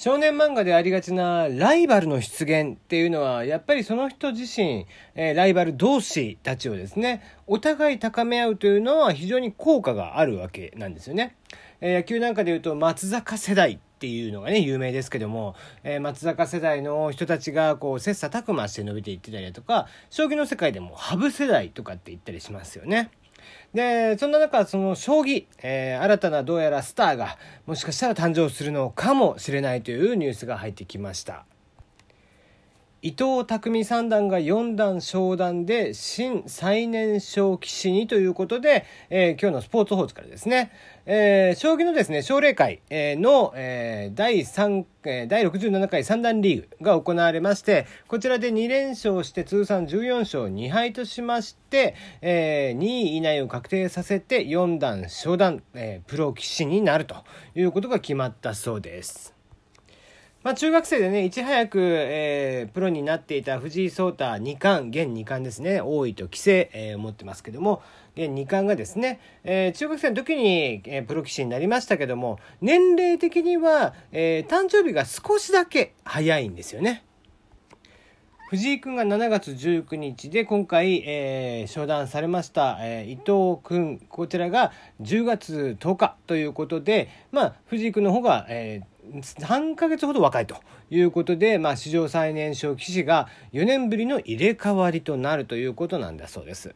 少年漫画でありがちなライバルの出現っていうのはやっぱりその人自身、えー、ライバル同士たちをですねお互い高め合うというのは非常に効果があるわけなんですよね。えー、野球なんかでいうと松坂世代っていうのがね有名ですけども、えー、松坂世代の人たちがこう切磋琢磨して伸びていってたりだとか将棋の世界でも羽生世代とかって言ったりしますよね。で、そんな中、その将棋、えー、新たなどうやらスターが、もしかしたら誕生するのかもしれないというニュースが入ってきました。伊藤匠三段が4段昇段で新最年少棋士にということで、えー、今日のスポーツ報知からですね、えー、将棋のですね、奨励会、の、えー、第3、えー、第67回三段リーグが行われまして、こちらで2連勝して通算14勝2敗としまして、えー、2位以内を確定させて4段昇段、えー、プロ棋士になるということが決まったそうです。まあ、中学生でね、いち早く、えー、プロになっていた藤井聡太二冠、現二冠ですね、王位と棋聖、えー、持ってますけども、現二冠がですね、えー、中学生の時に、えー、プロ棋士になりましたけども、年齢的には、えー、誕生日が少しだけ早いんですよね。藤井君が7月19日で今回、えー、昇段されました、えー、伊藤君こちらが10月10日ということで、まあ、藤井君の方が、えー、3ヶ月ほど若いということで、まあ、史上最年少棋士が4年ぶりの入れ替わりとなるということなんだそうです。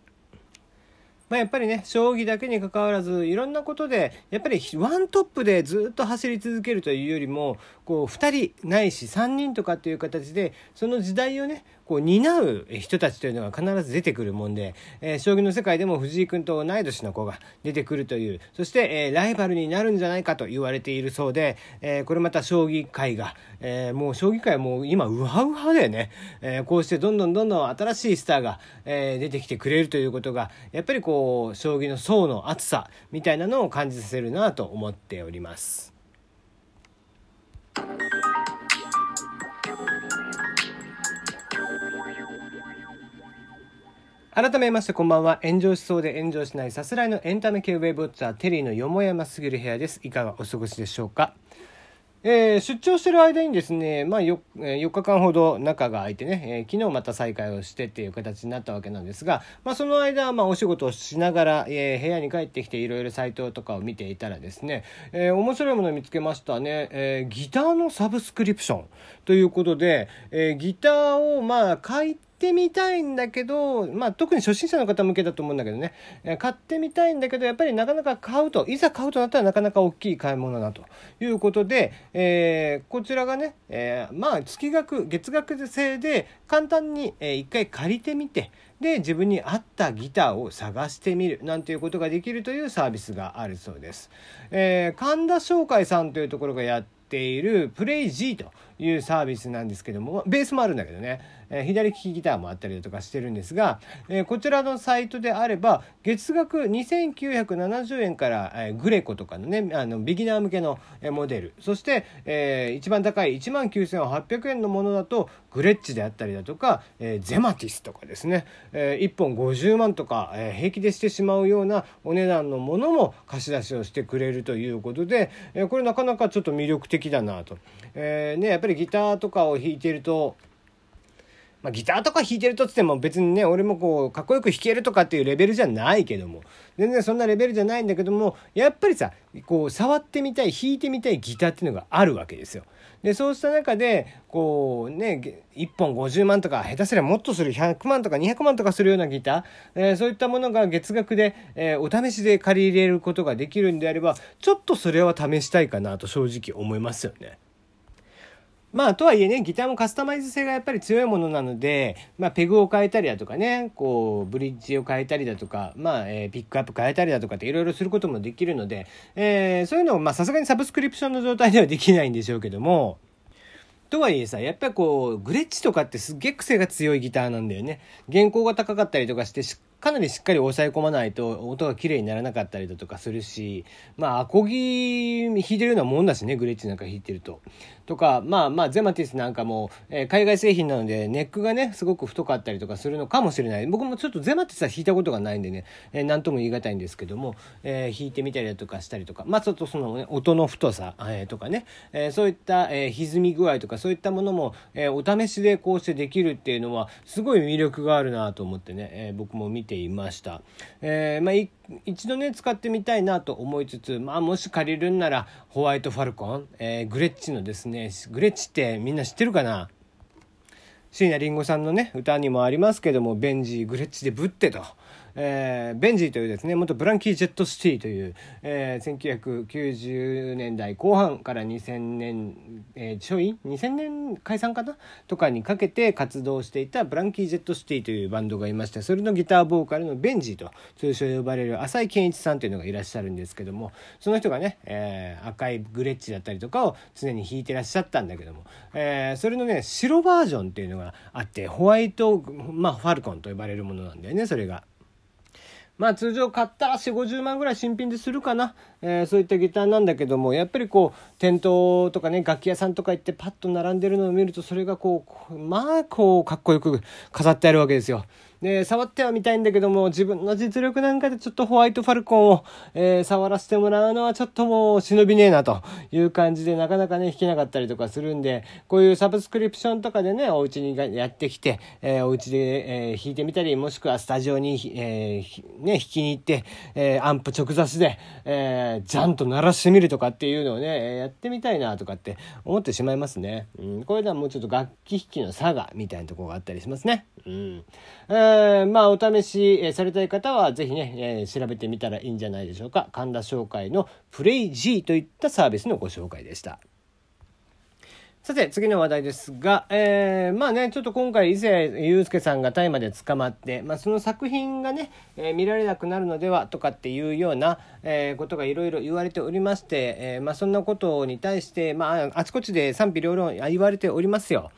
まあ、やっぱりね将棋だけにかかわらずいろんなことでやっぱりワントップでずっと走り続けるというよりもこう2人ないし3人とかっていう形でその時代をねこう担う人たちというのが必ず出てくるもんで、えー、将棋の世界でも藤井君と同い年の子が出てくるというそして、えー、ライバルになるんじゃないかと言われているそうで、えー、これまた将棋界が、えもう将棋界はもう今ウハウハでね、えこうしてどんどんどんどん新しいスターが、え出てきてくれるということがやっぱりこう将棋の層の厚さみたいなのを感じさせるなと思っております。改めましてこんばんは。炎上しそうで炎上しないさすらいのエンタメ系ウェブウォッチャーテリーのよもやますぎる部屋です。いかがお過ごしでしょうか？えー、出張してる間にですね、まあ4、4日間ほど中が空いてね、えー、昨日また再開をしてっていう形になったわけなんですが、まあ、その間、まあ、お仕事をしながら、えー、部屋に帰ってきていろいろサイトとかを見ていたらですね、えー、面白いものを見つけましたね、えー、ギターのサブスクリプションということで、えー、ギターをまあ買いってみたいんだけど、まあ、特に初心者の方向けだと思うんだけどね、買ってみたいんだけどやっぱりなかなか買うといざ買うとなったらなかなか大きい買い物だということで、えー、こちらがね、えー、まあ月額月額制で簡単に、えー、一回借りてみてで自分に合ったギターを探してみるなんていうことができるというサービスがあるそうです。えー、神田商会さんというところがやっているプレイ G というサービスなんですけどもベースもあるんだけどね、えー、左利きギターもあったりだとかしてるんですが、えー、こちらのサイトであれば月額2970円から、えー、グレコとかのねあのビギナー向けのモデル。そして、えー、一番高い1万9800円のものだとグレッチであったりだとか、えー、ゼマティスとかですね、えー、1本50万とか、えー、平気でしてしまうようなお値段のものも貸し出しをしてくれるということで、えー、これなかなかちょっと魅力的だなと。えーね、やっぱりギターとかを弾いてるとまあ、ギターとか弾いてるとつっても別にね俺もこうかっこよく弾けるとかっていうレベルじゃないけども全然そんなレベルじゃないんだけどもやっぱりさこう触ってみたい弾いてみたいギターっていうのがあるわけですよ。でそうした中でこうね1本50万とか下手すりゃもっとする100万とか200万とかするようなギター、えー、そういったものが月額で、えー、お試しで借り入れることができるんであればちょっとそれは試したいかなと正直思いますよね。まあ、とはいえね、ギターもカスタマイズ性がやっぱり強いものなので、まあ、ペグを変えたりだとかね、こう、ブリッジを変えたりだとか、まあ、えー、ピックアップ変えたりだとかっていろいろすることもできるので、えー、そういうのを、まあ、さすがにサブスクリプションの状態ではできないんでしょうけども、とはいえさ、やっぱりこう、グレッチとかってすっげえ癖が強いギターなんだよね。原稿が高かったりとかして、しかなりしっかり抑え込まないと音が綺麗にならなかったりだとかするしまあアコギ弾いてるようなもんだしねグレッチなんか弾いてると。とかまあまあゼマティスなんかも、えー、海外製品なのでネックがねすごく太かったりとかするのかもしれない僕もちょっとゼマティスは弾いたことがないんでね何、えー、とも言い難いんですけども、えー、弾いてみたりだとかしたりとかまあちょっとその、ね、音の太さ、えー、とかね、えー、そういった、えー、歪み具合とかそういったものも、えー、お試しでこうしてできるっていうのはすごい魅力があるなと思ってね、えー、僕も見ていました。えーまあ、一度ね使ってみたいなと思いつつ、まあ、もし借りるんならホワイトファルコン、えー、グレッチのですねグレッチってみんな知ってるかな？椎名林檎さんのね歌にもありますけども「ベンジーグレッチでぶって」と。えー、ベンジーというですね元ブランキー・ジェット・シティという、えー、1990年代後半から2000年、えー、ちょい？2000年解散かなとかにかけて活動していたブランキー・ジェット・シティというバンドがいましてそれのギターボーカルのベンジーと通称呼ばれる浅井健一さんというのがいらっしゃるんですけどもその人がね、えー、赤いグレッチだったりとかを常に弾いてらっしゃったんだけども、えー、それのね白バージョンっていうのがあってホワイト、まあ、ファルコンと呼ばれるものなんだよねそれが。まあ通常買ったら4 5 0万ぐらい新品でするかな、えー、そういったギターなんだけどもやっぱりこう店頭とかね楽器屋さんとか行ってパッと並んでるのを見るとそれがこうまあこうかっこよく飾ってあるわけですよ。で、触ってはみたいんだけども、自分の実力なんかでちょっとホワイトファルコンを、えー、触らせてもらうのはちょっともう忍びねえなという感じで、なかなかね、弾けなかったりとかするんで、こういうサブスクリプションとかでね、お家にやってきて、えー、お家で、えー、弾いてみたり、もしくはスタジオに、えー、ね、弾きに行って、えー、アンプ直差しで、えー、ジャンと鳴らしてみるとかっていうのをね、やってみたいなとかって思ってしまいますね。うん、これではもうちょっと楽器弾きの差がみたいなところがあったりしますね。うん。えー、まあ、お試し、されたい方は、ぜひね、えー、調べてみたらいいんじゃないでしょうか。神田商会のプレイ G といったサービスのご紹介でした。さて、次の話題ですが、えー、まあね、ちょっと今回、伊勢祐介さんが大麻で捕まって、まあ、その作品がね、えー、見られなくなるのではとかっていうような、えー、ことがいろいろ言われておりまして、え、まあ、そんなことに対して、まあ、あちこちで賛否両論言われておりますよ。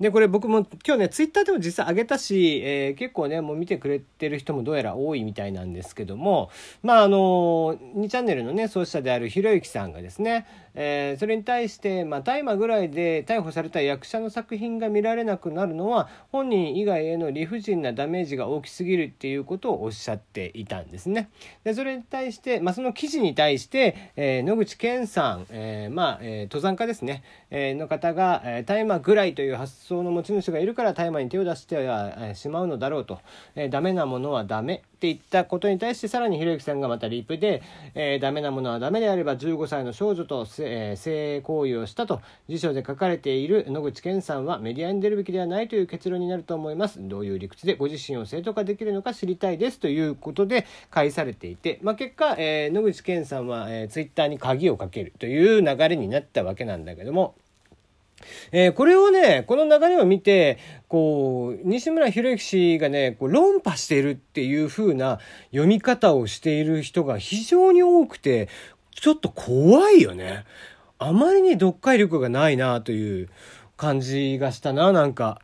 で、これ僕も今日ね、ツイッターでも実際上げたし、えー、結構ね、もう見てくれてる人もどうやら多いみたいなんですけども、まああの、2チャンネルのね、創始者であるひろゆきさんがですね、えー、それに対して、まあ、大麻ぐらいで逮捕された役者の作品が見られなくなるのは本人以外への理不尽なダメージが大きすぎるっていうことをおっしゃっていたんですね。でそれに対して、まあ、その記事に対して、えー、野口健さん、えー、まあ、え登山家ですね、の方が、大麻ぐらいという発想の持ち主がいるから大麻に手を出してはしまうのだろうと、えー、ダメなものはダメって言ったことに対してさらにひろゆきさんがまたリプで、えー、ダメなものはダメであれば15歳の少女とえー、性行為をしたと辞書で書かれている野口健さんはメディアに出るべきではないという結論になると思います。どういう理屈でご自身を正当化できるのか知りたいですということで返されていて、まあ、結果、えー、野口健さんは、えー、ツイッターに鍵をかけるという流れになったわけなんだけどもえー、これをね、この流れを見て、こう、西村博之氏がね、こう論破しているっていう風な読み方をしている人が非常に多くて、ちょっと怖いよね。あまりに読解力がないなという感じがしたな、なんか。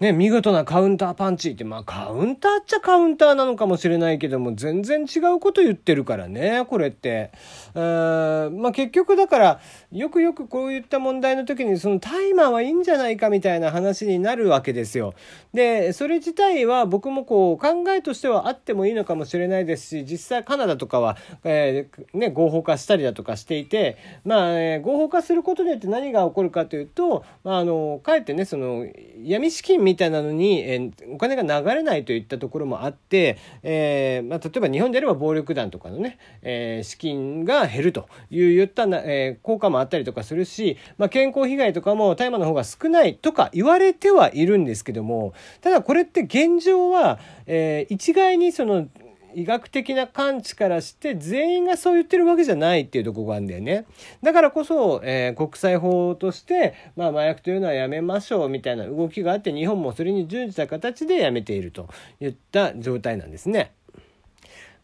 ね、見事なカウンターパンチって、まあカウンターっちゃカウンターなのかもしれないけども、全然違うこと言ってるからね、これって。まあ結局だから、よくよくこういった問題の時に、そのタイマーはいいんじゃないかみたいな話になるわけですよ。で、それ自体は僕もこう考えとしてはあってもいいのかもしれないですし、実際カナダとかは、えー、ね、合法化したりだとかしていて、まあ、えー、合法化することによって何が起こるかというと、まあ、あの、かえってね、その、闇資金みたいなのに、えー、お金が流れないといったところもあって、えーまあ、例えば日本であれば暴力団とかのね、えー、資金が減るという言ったな、えー、効果もあったりとかするし、まあ、健康被害とかも大麻の方が少ないとか言われてはいるんですけどもただこれって現状は、えー、一概にその医学的な感知からして全員がそう言ってるわけじゃないっていうとこがあるんだよね。だからこそ、えー、国際法として、まあ、麻薬というのはやめましょうみたいな動きがあって日本もそれに準じた形でやめているといった状態なんですね。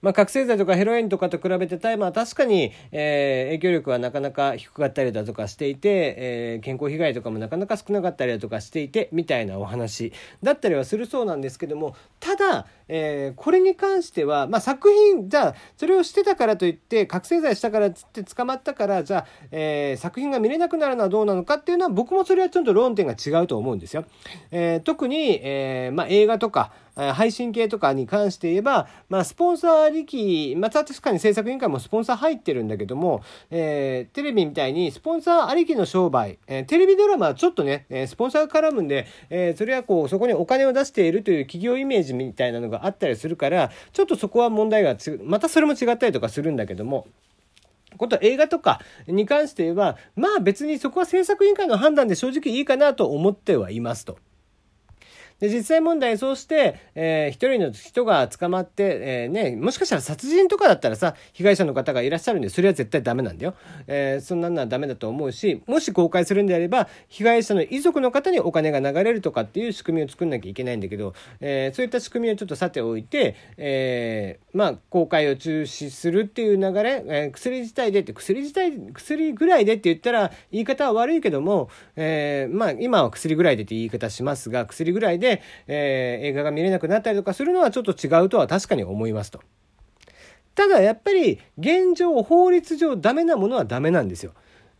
まあ、覚醒剤とかヘロインとかと比べて大麻は確かに、えー、影響力はなかなか低かったりだとかしていて、えー、健康被害とかもなかなか少なかったりだとかしていてみたいなお話だったりはするそうなんですけどもただ、えー、これに関しては、まあ、作品じゃあそれをしてたからといって覚醒剤したからっつって捕まったからじゃあ、えー、作品が見れなくなるのはどうなのかっていうのは僕もそれはちょっと論点が違うと思うんですよ。えー、特に、えまあ、映画とか配信系とかに関して言えば、まあ、スポンサーありき、また確かに制作委員会もスポンサー入ってるんだけども、えー、テレビみたいにスポンサーありきの商売、えー、テレビドラマはちょっとね、えスポンサーが絡むんで、えー、それはこう、そこにお金を出しているという企業イメージみたいなのがあったりするから、ちょっとそこは問題が、またそれも違ったりとかするんだけども、こと映画とかに関しては、まあ別にそこは制作委員会の判断で正直いいかなと思ってはいますと。で、実際問題、そうして、えー、一人の人が捕まって、えー、ね、もしかしたら殺人とかだったらさ、被害者の方がいらっしゃるんで、それは絶対ダメなんだよ。えー、そんなのはダメだと思うし、もし公開するんであれば、被害者の遺族の方にお金が流れるとかっていう仕組みを作んなきゃいけないんだけど、えー、そういった仕組みをちょっとさておいて、えー、まあ、公開を中止するっていう流れ、えー、薬自体でって、薬自体、薬ぐらいでって言ったら、言い方は悪いけども、えー、まあ、今は薬ぐらいでって言い方しますが、薬ぐらいで、で、えー、映画が見れなくなったりとかするのはちょっと違うとは確かに思いますと。ただやっぱり現状法律上ダメなものはダメなんですよ。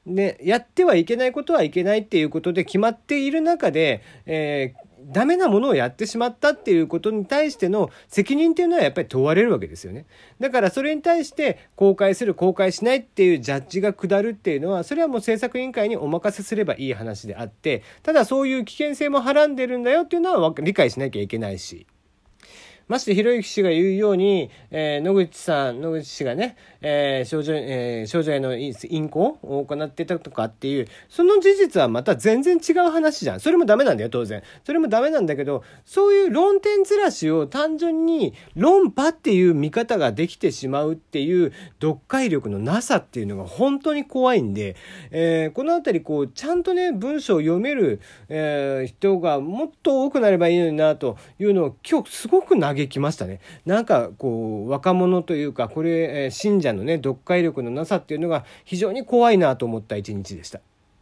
でやってはいけないことはいけないっていうことで決まっている中で、えー、ダメなものをやってしまったっていうことに対しての責任っていうのはやっぱり問われるわけですよね。だからそれに対して公開する公開しないっていうジャッジが下るっていうのはそれはもう制作委員会にお任せすればいい話であってただそういう危険性もはらんでるんだよっていうのは理解しなきゃいけないし。ましてひろゆき氏が言うように、えー、野口さん、野口氏がね、えー、少女、えー、少女への淫行を行ってたとかっていう、その事実はまた全然違う話じゃん。それもダメなんだよ、当然。それもダメなんだけど、そういう論点ずらしを単純に論破っていう見方ができてしまうっていう読解力のなさっていうのが本当に怖いんで、えー、このあたりこう、ちゃんとね、文章を読める、えー、人がもっと多くなればいいのになというのを今日すごく嘆きましたね。なんかこう、若者というか、これ、信者のね、読解力のなさっていうのが非常に怖いなと思った一日でした。